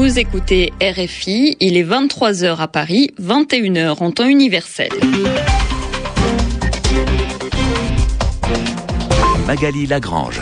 Vous écoutez RFI, il est 23h à Paris, 21h en temps universel. Magali Lagrange.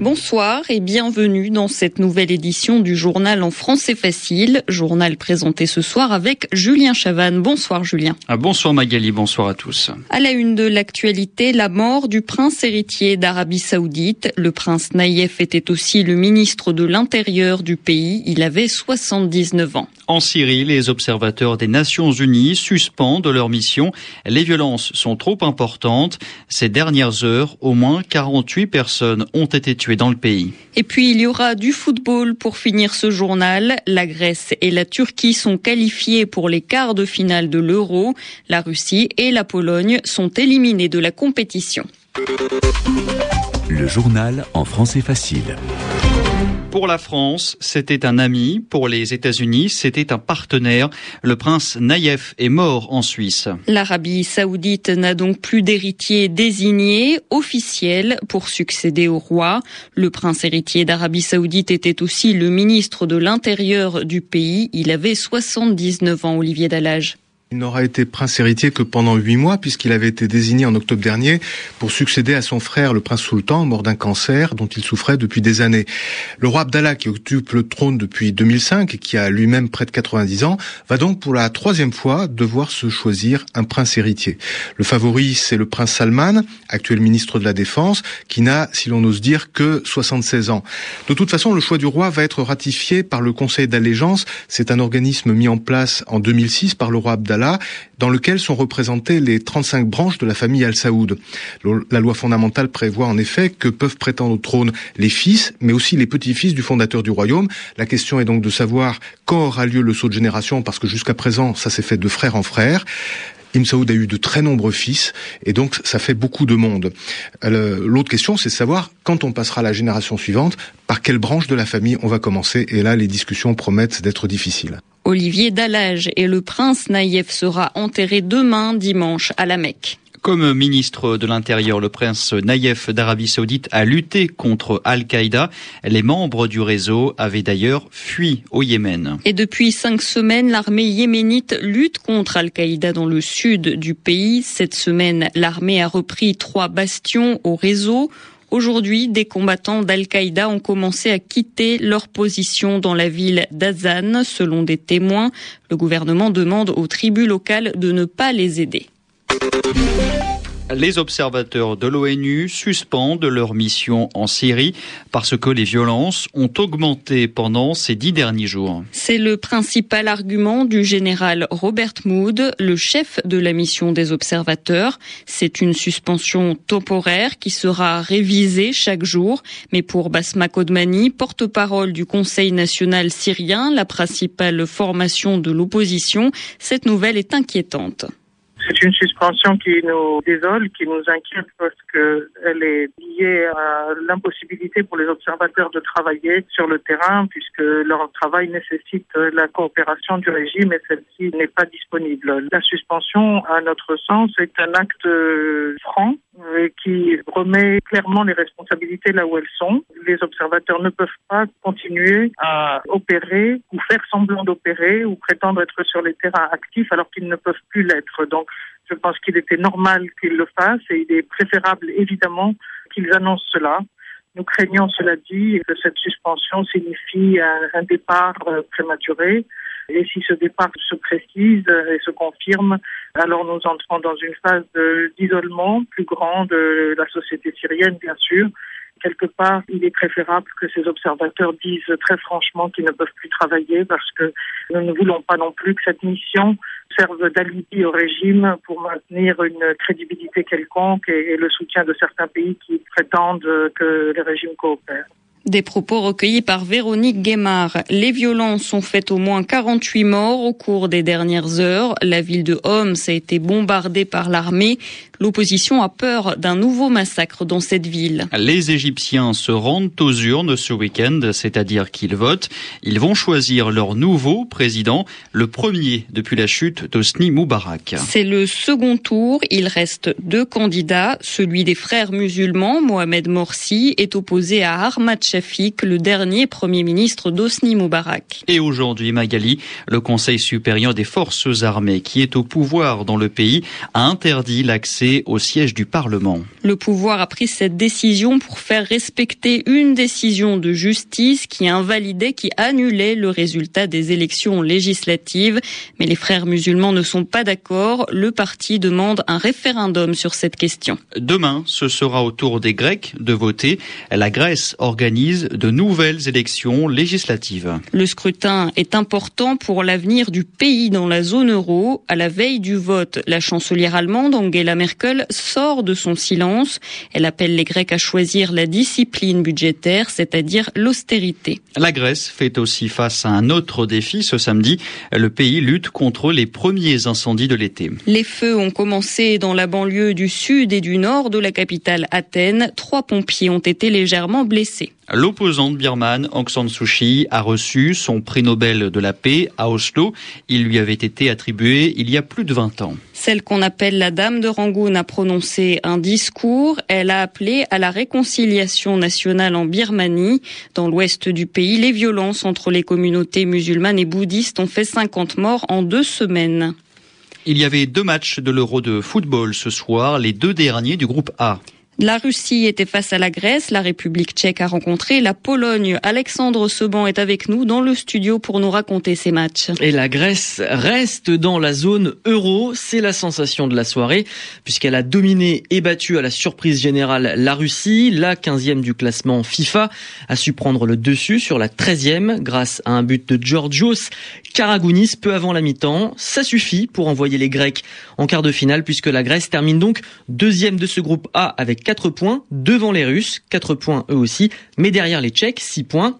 Bonsoir et bienvenue dans cette nouvelle édition du journal en français facile, journal présenté ce soir avec Julien Chavanne. Bonsoir Julien. Ah, bonsoir Magali, bonsoir à tous. À la une de l'actualité, la mort du prince héritier d'Arabie Saoudite. Le prince Naïef était aussi le ministre de l'Intérieur du pays. Il avait 79 ans. En Syrie, les observateurs des Nations Unies suspendent leur mission. Les violences sont trop importantes. Ces dernières heures, au moins 48 personnes ont été tuées dans le pays. Et puis il y aura du football pour finir ce journal. La Grèce et la Turquie sont qualifiées pour les quarts de finale de l'Euro. La Russie et la Pologne sont éliminées de la compétition. Le journal en français facile. Pour la France, c'était un ami. Pour les États-Unis, c'était un partenaire. Le prince Naïef est mort en Suisse. L'Arabie saoudite n'a donc plus d'héritier désigné officiel pour succéder au roi. Le prince héritier d'Arabie saoudite était aussi le ministre de l'Intérieur du pays. Il avait 79 ans, Olivier Dallage. Il n'aura été prince héritier que pendant huit mois, puisqu'il avait été désigné en octobre dernier pour succéder à son frère, le prince sultan, mort d'un cancer dont il souffrait depuis des années. Le roi Abdallah, qui occupe le trône depuis 2005 et qui a lui-même près de 90 ans, va donc pour la troisième fois devoir se choisir un prince héritier. Le favori, c'est le prince Salman, actuel ministre de la Défense, qui n'a, si l'on ose dire, que 76 ans. De toute façon, le choix du roi va être ratifié par le Conseil d'allégeance. C'est un organisme mis en place en 2006 par le roi Abdallah dans lequel sont représentées les 35 branches de la famille Al Saoud. La loi fondamentale prévoit en effet que peuvent prétendre au trône les fils, mais aussi les petits-fils du fondateur du royaume. La question est donc de savoir quand aura lieu le saut de génération, parce que jusqu'à présent, ça s'est fait de frère en frère. Ibn Saoud a eu de très nombreux fils, et donc ça fait beaucoup de monde. Euh, l'autre question, c'est de savoir, quand on passera à la génération suivante, par quelle branche de la famille on va commencer, et là, les discussions promettent d'être difficiles. Olivier Dallage et le prince Naïef sera enterré demain dimanche à la Mecque. Comme ministre de l'Intérieur, le prince Naïef d'Arabie Saoudite a lutté contre Al-Qaïda. Les membres du réseau avaient d'ailleurs fui au Yémen. Et depuis cinq semaines, l'armée yéménite lutte contre Al-Qaïda dans le sud du pays. Cette semaine, l'armée a repris trois bastions au réseau. Aujourd'hui, des combattants d'Al-Qaïda ont commencé à quitter leur position dans la ville d'Azan, selon des témoins. Le gouvernement demande aux tribus locales de ne pas les aider. Les observateurs de l'ONU suspendent leur mission en Syrie parce que les violences ont augmenté pendant ces dix derniers jours. C'est le principal argument du général Robert Mood, le chef de la mission des observateurs. C'est une suspension temporaire qui sera révisée chaque jour. Mais pour Basma Kodmani, porte-parole du Conseil national syrien, la principale formation de l'opposition, cette nouvelle est inquiétante. C'est une suspension qui nous désole, qui nous inquiète parce qu'elle est liée à l'impossibilité pour les observateurs de travailler sur le terrain puisque leur travail nécessite la coopération du régime et celle-ci n'est pas disponible. La suspension, à notre sens, est un acte franc qui remet clairement les responsabilités là où elles sont. Les observateurs ne peuvent pas continuer à opérer ou faire semblant d'opérer ou prétendre être sur les terrains actifs alors qu'ils ne peuvent plus l'être. Donc, je pense qu'il était normal qu'ils le fassent et il est préférable évidemment qu'ils annoncent cela. Nous craignons, cela dit, que cette suspension signifie un, départ euh, prématuré. Et si ce départ se précise et se confirme, alors nous entrons dans une phase d'isolement plus grand de la société syrienne, bien sûr, quelque part, il est préférable que ces observateurs disent très franchement qu'ils ne peuvent plus travailler parce que nous ne voulons pas non plus que cette mission serve d'alibi au régime pour maintenir une crédibilité quelconque et, le soutien de certains pays qui prétendent que les régimes coopèrent. Des propos recueillis par Véronique Guémard. Les violences ont fait au moins 48 morts au cours des dernières heures. La ville de Homs a été bombardée par l'armée. L'opposition a peur d'un nouveau massacre dans cette ville. Les Égyptiens se rendent aux urnes ce week-end, c'est-à-dire qu'ils votent. Ils vont choisir leur nouveau président, le premier depuis la chute d'Osni Moubarak. C'est le second tour. Il reste deux candidats. Celui des frères musulmans, Mohamed Morsi, est opposé à Ahmad Shafik, le dernier premier ministre d'Osni Moubarak. Et aujourd'hui, Magali, le Conseil supérieur des forces armées, qui est au pouvoir dans le pays, a interdit l'accès au siège du Parlement. Le pouvoir a pris cette décision pour faire respecter une décision de justice qui invalidait, qui annulait le résultat des élections législatives. Mais les frères musulmans ne sont pas d'accord. Le parti demande un référendum sur cette question. Demain, ce sera au tour des Grecs de voter. La Grèce organise de nouvelles élections législatives. Le scrutin est important pour l'avenir du pays dans la zone euro. À la veille du vote, la chancelière allemande Angela Merkel sort de son silence. Elle appelle les Grecs à choisir la discipline budgétaire, c'est-à-dire l'austérité. La Grèce fait aussi face à un autre défi ce samedi. Le pays lutte contre les premiers incendies de l'été. Les feux ont commencé dans la banlieue du sud et du nord de la capitale Athènes. Trois pompiers ont été légèrement blessés. L'opposante birmane Aung San Suu Kyi a reçu son prix Nobel de la paix à Oslo. Il lui avait été attribué il y a plus de 20 ans. Celle qu'on appelle la Dame de Rangoon a prononcé un discours. Elle a appelé à la réconciliation nationale en Birmanie. Dans l'ouest du pays, les violences entre les communautés musulmanes et bouddhistes ont fait 50 morts en deux semaines. Il y avait deux matchs de l'Euro de football ce soir, les deux derniers du groupe A. La Russie était face à la Grèce, la République tchèque a rencontré la Pologne. Alexandre Seban est avec nous dans le studio pour nous raconter ces matchs. Et la Grèce reste dans la zone euro, c'est la sensation de la soirée, puisqu'elle a dominé et battu à la surprise générale la Russie. La 15e du classement FIFA a su prendre le dessus sur la 13e grâce à un but de Georgios Karagounis peu avant la mi-temps. Ça suffit pour envoyer les Grecs en quart de finale, puisque la Grèce termine donc deuxième de ce groupe A avec 4 points devant les Russes, 4 points eux aussi, mais derrière les Tchèques, 6 points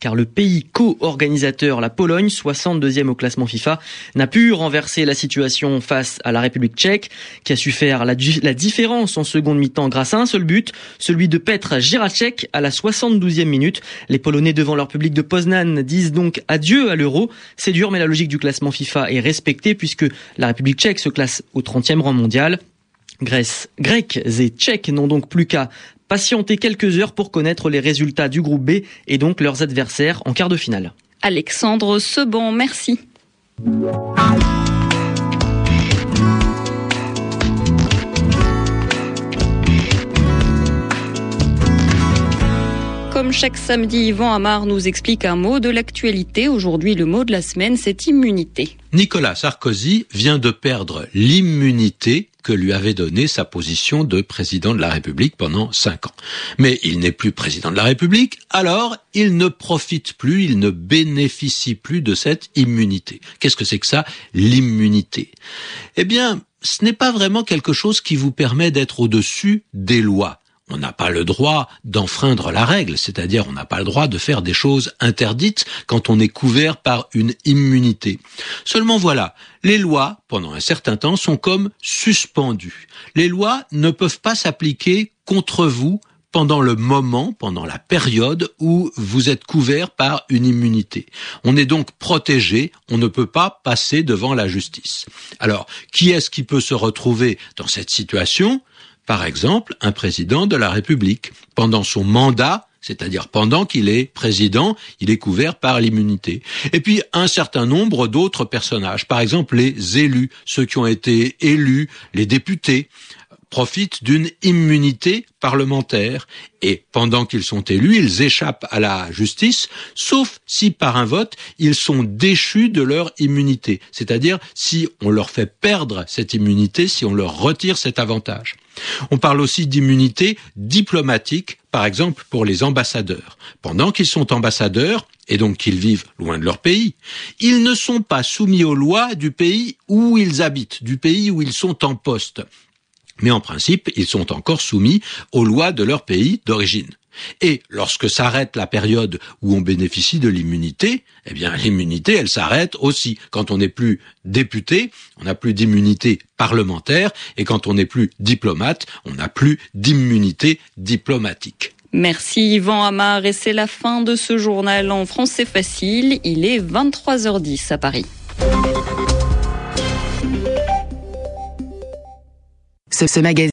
car le pays co-organisateur, la Pologne, 62e au classement FIFA, n'a pu renverser la situation face à la République tchèque, qui a su faire la, différence en seconde mi-temps grâce à un seul but, celui de Petr Jiracek à la 72e minute. Les Polonais devant leur public de Poznan disent donc adieu à l'euro. C'est dur, mais la logique du classement FIFA est respectée puisque la République tchèque se classe au 30e rang mondial. Grèce, Grecs et Tchèques n'ont donc plus qu'à patienter quelques heures pour connaître les résultats du groupe B et donc leurs adversaires en quart de finale. Alexandre Seban, merci. Comme chaque samedi, Yvan Amar nous explique un mot de l'actualité. Aujourd'hui, le mot de la semaine, c'est immunité. Nicolas Sarkozy vient de perdre l'immunité que lui avait donnée sa position de président de la République pendant cinq ans. Mais il n'est plus président de la République, alors il ne profite plus, il ne bénéficie plus de cette immunité. Qu'est-ce que c'est que ça, l'immunité? Eh bien, ce n'est pas vraiment quelque chose qui vous permet d'être au-dessus des lois on n'a pas le droit d'enfreindre la règle, c'est-à-dire on n'a pas le droit de faire des choses interdites quand on est couvert par une immunité. Seulement voilà, les lois, pendant un certain temps, sont comme suspendues. Les lois ne peuvent pas s'appliquer contre vous pendant le moment, pendant la période où vous êtes couvert par une immunité. On est donc protégé, on ne peut pas passer devant la justice. Alors, qui est-ce qui peut se retrouver dans cette situation? Par exemple, un président de la République. Pendant son mandat, c'est-à-dire pendant qu'il est président, il est couvert par l'immunité. Et puis un certain nombre d'autres personnages, par exemple les élus, ceux qui ont été élus, les députés, profitent d'une immunité parlementaire et pendant qu'ils sont élus, ils échappent à la justice, sauf si par un vote, ils sont déchus de leur immunité, c'est-à-dire si on leur fait perdre cette immunité, si on leur retire cet avantage. On parle aussi d'immunité diplomatique, par exemple pour les ambassadeurs. Pendant qu'ils sont ambassadeurs, et donc qu'ils vivent loin de leur pays, ils ne sont pas soumis aux lois du pays où ils habitent, du pays où ils sont en poste. Mais en principe, ils sont encore soumis aux lois de leur pays d'origine. Et lorsque s'arrête la période où on bénéficie de l'immunité, eh bien l'immunité, elle s'arrête aussi. Quand on n'est plus député, on n'a plus d'immunité parlementaire, et quand on n'est plus diplomate, on n'a plus d'immunité diplomatique. Merci Yvan Amar, et c'est la fin de ce journal en français facile. Il est 23h10 à Paris. Ce, ce magazine